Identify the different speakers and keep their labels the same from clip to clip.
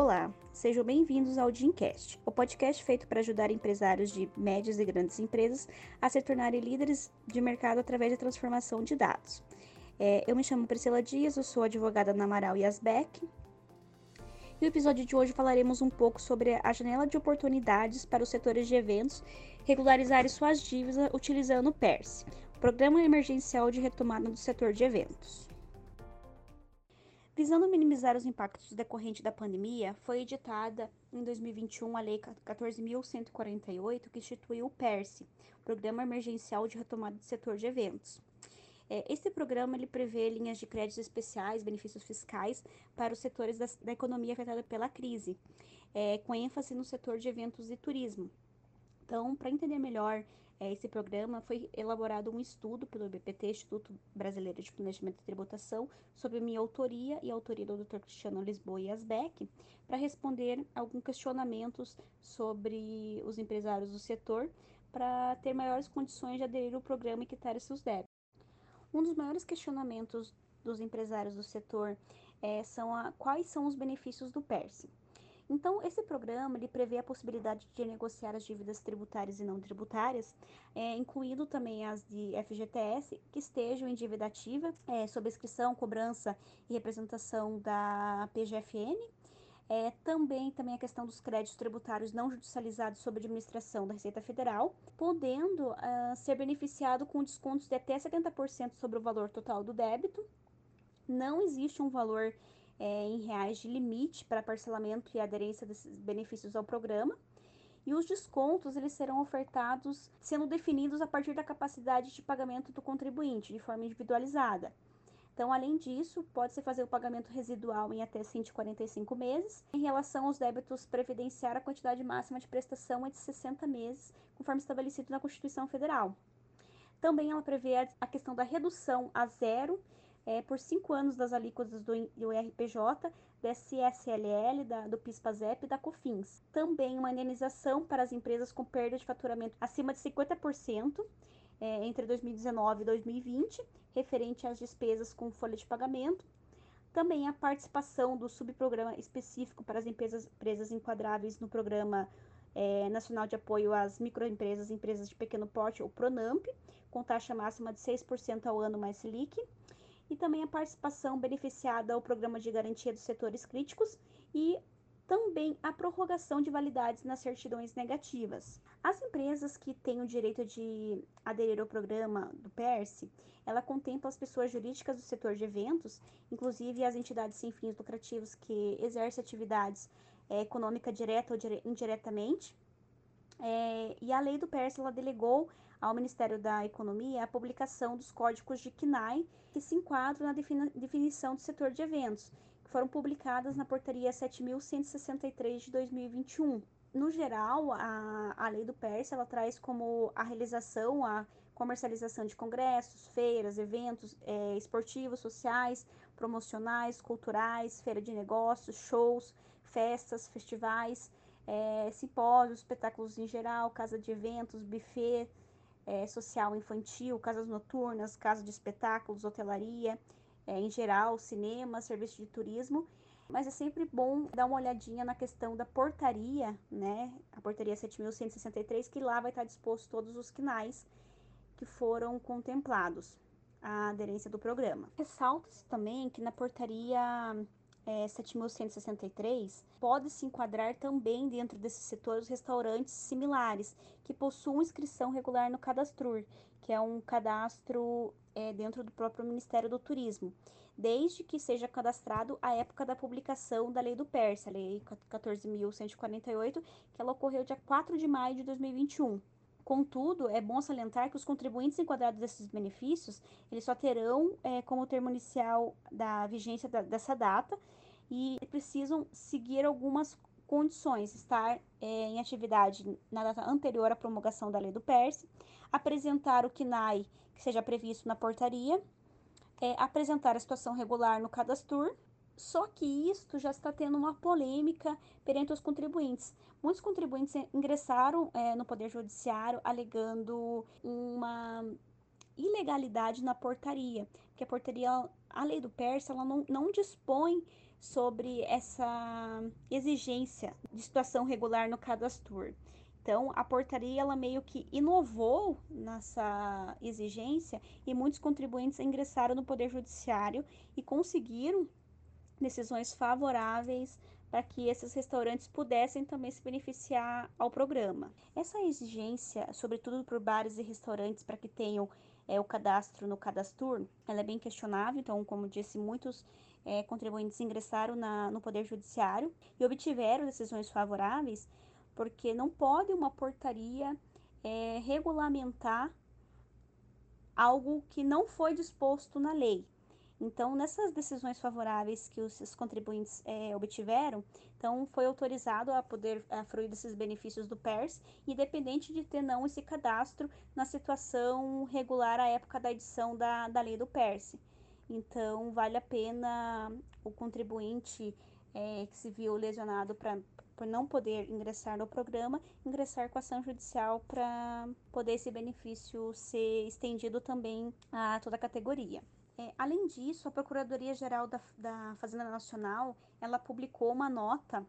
Speaker 1: Olá, sejam bem-vindos ao Dincast, o podcast feito para ajudar empresários de médias e grandes empresas a se tornarem líderes de mercado através da transformação de dados. É, eu me chamo Priscila Dias, eu sou advogada na Amaral Yasbeck. E no episódio de hoje falaremos um pouco sobre a janela de oportunidades para os setores de eventos regularizarem suas dívidas utilizando o PERS, Programa Emergencial de Retomada do Setor de Eventos. Visando minimizar os impactos decorrentes da pandemia, foi editada em 2021 a Lei 14.148, que instituiu o PERSE, Programa Emergencial de Retomada do Setor de Eventos. É, esse programa ele prevê linhas de créditos especiais, benefícios fiscais para os setores da, da economia afetada pela crise, é, com ênfase no setor de eventos e turismo. Então, para entender melhor é, esse programa, foi elaborado um estudo pelo IBPT, Instituto Brasileiro de Planejamento e Tributação, sobre minha autoria e a autoria do Dr. Cristiano Lisboa e Asbeck, para responder alguns questionamentos sobre os empresários do setor, para ter maiores condições de aderir ao programa e quitar seus débitos. Um dos maiores questionamentos dos empresários do setor é, são a, quais são os benefícios do PERSE. Então, esse programa ele prevê a possibilidade de negociar as dívidas tributárias e não tributárias, é, incluindo também as de FGTS, que estejam em dívida ativa, é, sob inscrição, cobrança e representação da PGFN. É, também, também a questão dos créditos tributários não judicializados sob administração da Receita Federal, podendo uh, ser beneficiado com descontos de até 70% sobre o valor total do débito. Não existe um valor é, em reais de limite para parcelamento e aderência desses benefícios ao programa. E os descontos eles serão ofertados sendo definidos a partir da capacidade de pagamento do contribuinte, de forma individualizada. Então, além disso, pode-se fazer o pagamento residual em até 145 meses. Em relação aos débitos previdenciários, a quantidade máxima de prestação é de 60 meses, conforme estabelecido na Constituição Federal. Também ela prevê a questão da redução a zero é, por cinco anos das alíquotas do, do IRPJ, da CSLL, da, do PIS-PASEP e da COFINS. Também uma indenização para as empresas com perda de faturamento acima de 50% é, entre 2019 e 2020, referente às despesas com folha de pagamento. Também a participação do subprograma específico para as empresas, empresas enquadráveis no Programa é, Nacional de Apoio às Microempresas e Empresas de Pequeno Porte, o PRONAMP, com taxa máxima de 6% ao ano mais Selic e também a participação beneficiada ao Programa de Garantia dos Setores Críticos e também a prorrogação de validades nas certidões negativas. As empresas que têm o direito de aderir ao programa do PERSE, ela contempla as pessoas jurídicas do setor de eventos, inclusive as entidades sem fins lucrativos que exercem atividades é, econômica direta ou dire indiretamente. É, e a lei do PERSE ela delegou ao Ministério da Economia a publicação dos códigos de CNAE que se enquadram na definição do setor de eventos, que foram publicadas na Portaria 7.163 de 2021. No geral, a, a lei do PERS ela traz como a realização, a comercialização de congressos, feiras, eventos é, esportivos, sociais, promocionais, culturais, feira de negócios, shows, festas, festivais, é, simpósios, espetáculos em geral, casa de eventos, buffet, é, social infantil, casas noturnas, casas de espetáculos, hotelaria, é, em geral, cinema, serviço de turismo. Mas é sempre bom dar uma olhadinha na questão da portaria, né? A portaria 7.163, que lá vai estar disposto todos os quinais que foram contemplados a aderência do programa. Ressalta-se também que na portaria é, 7.163, pode se enquadrar também dentro desse setor os restaurantes similares, que possuam inscrição regular no Cadastrur, que é um cadastro é, dentro do próprio Ministério do Turismo, desde que seja cadastrado à época da publicação da Lei do PERS, a Lei 14.148, que ela ocorreu dia 4 de maio de 2021. Contudo, é bom salientar que os contribuintes enquadrados desses benefícios, eles só terão é, como termo inicial da vigência da, dessa data e precisam seguir algumas condições, estar é, em atividade na data anterior à promulgação da lei do PERS, apresentar o KNAI que seja previsto na portaria, é, apresentar a situação regular no cadastro, só que isto já está tendo uma polêmica perante os contribuintes. Muitos contribuintes ingressaram é, no Poder Judiciário alegando uma ilegalidade na portaria, porque a portaria, a lei do PERS, ela não, não dispõe sobre essa exigência de situação regular no cadastro. Então, a portaria ela meio que inovou nessa exigência e muitos contribuintes ingressaram no Poder Judiciário e conseguiram decisões favoráveis para que esses restaurantes pudessem também se beneficiar ao programa. Essa exigência, sobretudo por bares e restaurantes, para que tenham é, o cadastro no Cadastur, ela é bem questionável. Então, como disse, muitos é, contribuintes ingressaram na, no Poder Judiciário e obtiveram decisões favoráveis, porque não pode uma portaria é, regulamentar algo que não foi disposto na lei. Então, nessas decisões favoráveis que os contribuintes é, obtiveram, então foi autorizado a poder a fruir desses benefícios do PERS, independente de ter não esse cadastro na situação regular à época da edição da, da lei do PERS. Então, vale a pena o contribuinte é, que se viu lesionado para por não poder ingressar no programa, ingressar com ação judicial para poder esse benefício ser estendido também a toda a categoria. É, além disso, a Procuradoria-Geral da, da Fazenda Nacional, ela publicou uma nota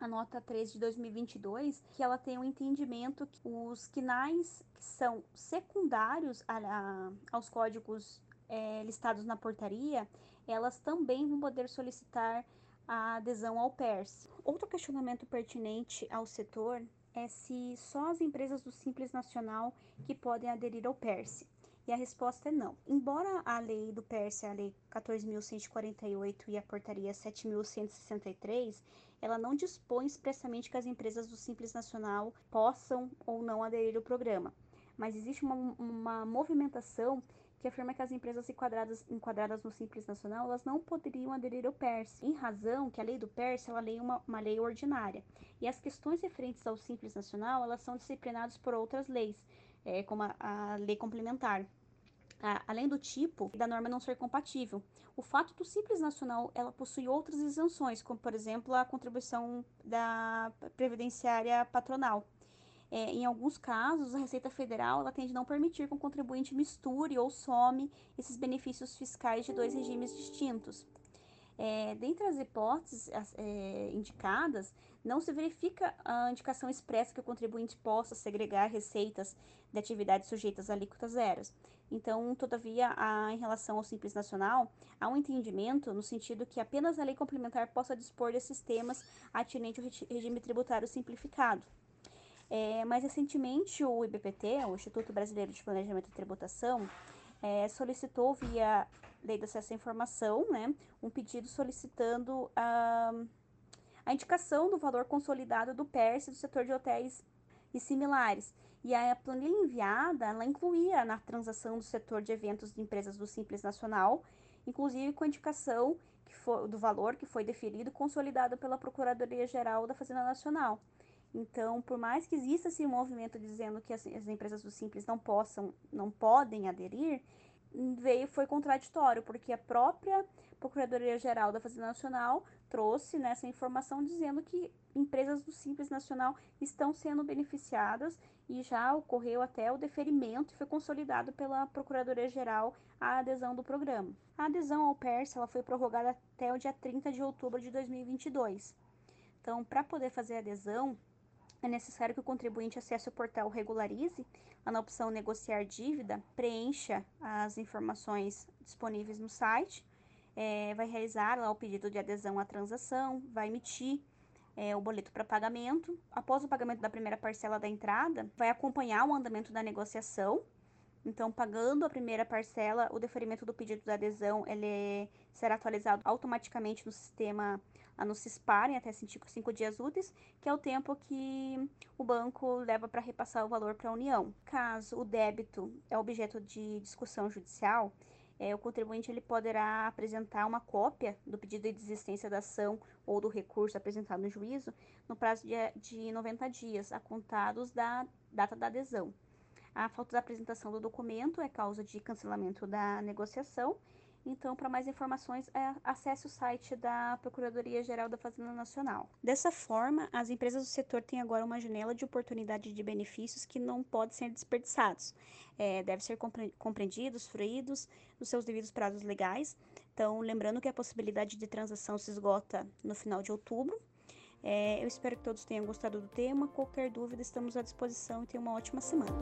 Speaker 1: a nota 3 de 2022, que ela tem o um entendimento que os quinais que são secundários a, a, aos códigos é, listados na portaria, elas também vão poder solicitar a adesão ao PERS. Outro questionamento pertinente ao setor é se só as empresas do Simples Nacional que podem aderir ao PERS. E a resposta é não. Embora a lei do Pérsia, a lei 14.148 e a portaria 7.163, ela não dispõe expressamente que as empresas do Simples Nacional possam ou não aderir ao programa. Mas existe uma, uma movimentação que afirma que as empresas enquadradas, enquadradas no Simples Nacional elas não poderiam aderir ao PERS, em razão que a lei do PERS ela é uma, uma lei ordinária. E as questões referentes ao Simples Nacional elas são disciplinadas por outras leis, é, como a, a lei complementar. Além do tipo da norma não ser compatível. O fato do Simples Nacional ela possui outras isenções, como por exemplo a contribuição da previdenciária patronal. É, em alguns casos, a Receita Federal ela tende a não permitir que o contribuinte misture ou some esses benefícios fiscais de dois regimes distintos. É, dentre as hipóteses é, indicadas, não se verifica a indicação expressa que o contribuinte possa segregar receitas de atividades sujeitas a alíquotas zeros. Então, todavia, há, em relação ao Simples Nacional, há um entendimento no sentido que apenas a lei complementar possa dispor desses temas atinente ao regime tributário simplificado. É, mais recentemente, o IBPT, o Instituto Brasileiro de Planejamento e Tributação, é, solicitou via Lei de Acesso à Informação, né, um pedido solicitando a, a indicação do valor consolidado do PERS do setor de hotéis e similares. E a planilha enviada, ela incluía na transação do setor de eventos de empresas do Simples Nacional, inclusive com a indicação foi, do valor que foi deferido consolidado pela Procuradoria-Geral da Fazenda Nacional. Então, por mais que exista esse movimento dizendo que as, as empresas do Simples não possam, não podem aderir, veio foi contraditório, porque a própria Procuradoria-Geral da Fazenda Nacional trouxe nessa informação dizendo que empresas do Simples Nacional estão sendo beneficiadas e já ocorreu até o deferimento e foi consolidado pela Procuradoria-Geral a adesão do programa. A adesão ao PERS ela foi prorrogada até o dia 30 de outubro de 2022. Então, para poder fazer adesão, é necessário que o contribuinte acesse o portal Regularize, lá na opção Negociar Dívida, preencha as informações disponíveis no site, é, vai realizar lá o pedido de adesão à transação, vai emitir é, o boleto para pagamento. Após o pagamento da primeira parcela da entrada, vai acompanhar o andamento da negociação. Então, pagando a primeira parcela, o deferimento do pedido de adesão ele será atualizado automaticamente no sistema a não se esparem até cinco, cinco dias úteis, que é o tempo que o banco leva para repassar o valor para a União. Caso o débito é objeto de discussão judicial, é, o contribuinte ele poderá apresentar uma cópia do pedido de desistência da ação ou do recurso apresentado no juízo no prazo de, de 90 dias, a contados da data da adesão. A falta da apresentação do documento é causa de cancelamento da negociação então, para mais informações, é, acesse o site da Procuradoria-Geral da Fazenda Nacional. Dessa forma, as empresas do setor têm agora uma janela de oportunidade de benefícios que não podem ser desperdiçados. É, devem ser compreendidos, fruídos nos seus devidos prazos legais, Então, lembrando que a possibilidade de transação se esgota no final de outubro. É, eu espero que todos tenham gostado do tema. Qualquer dúvida, estamos à disposição e tenham uma ótima semana.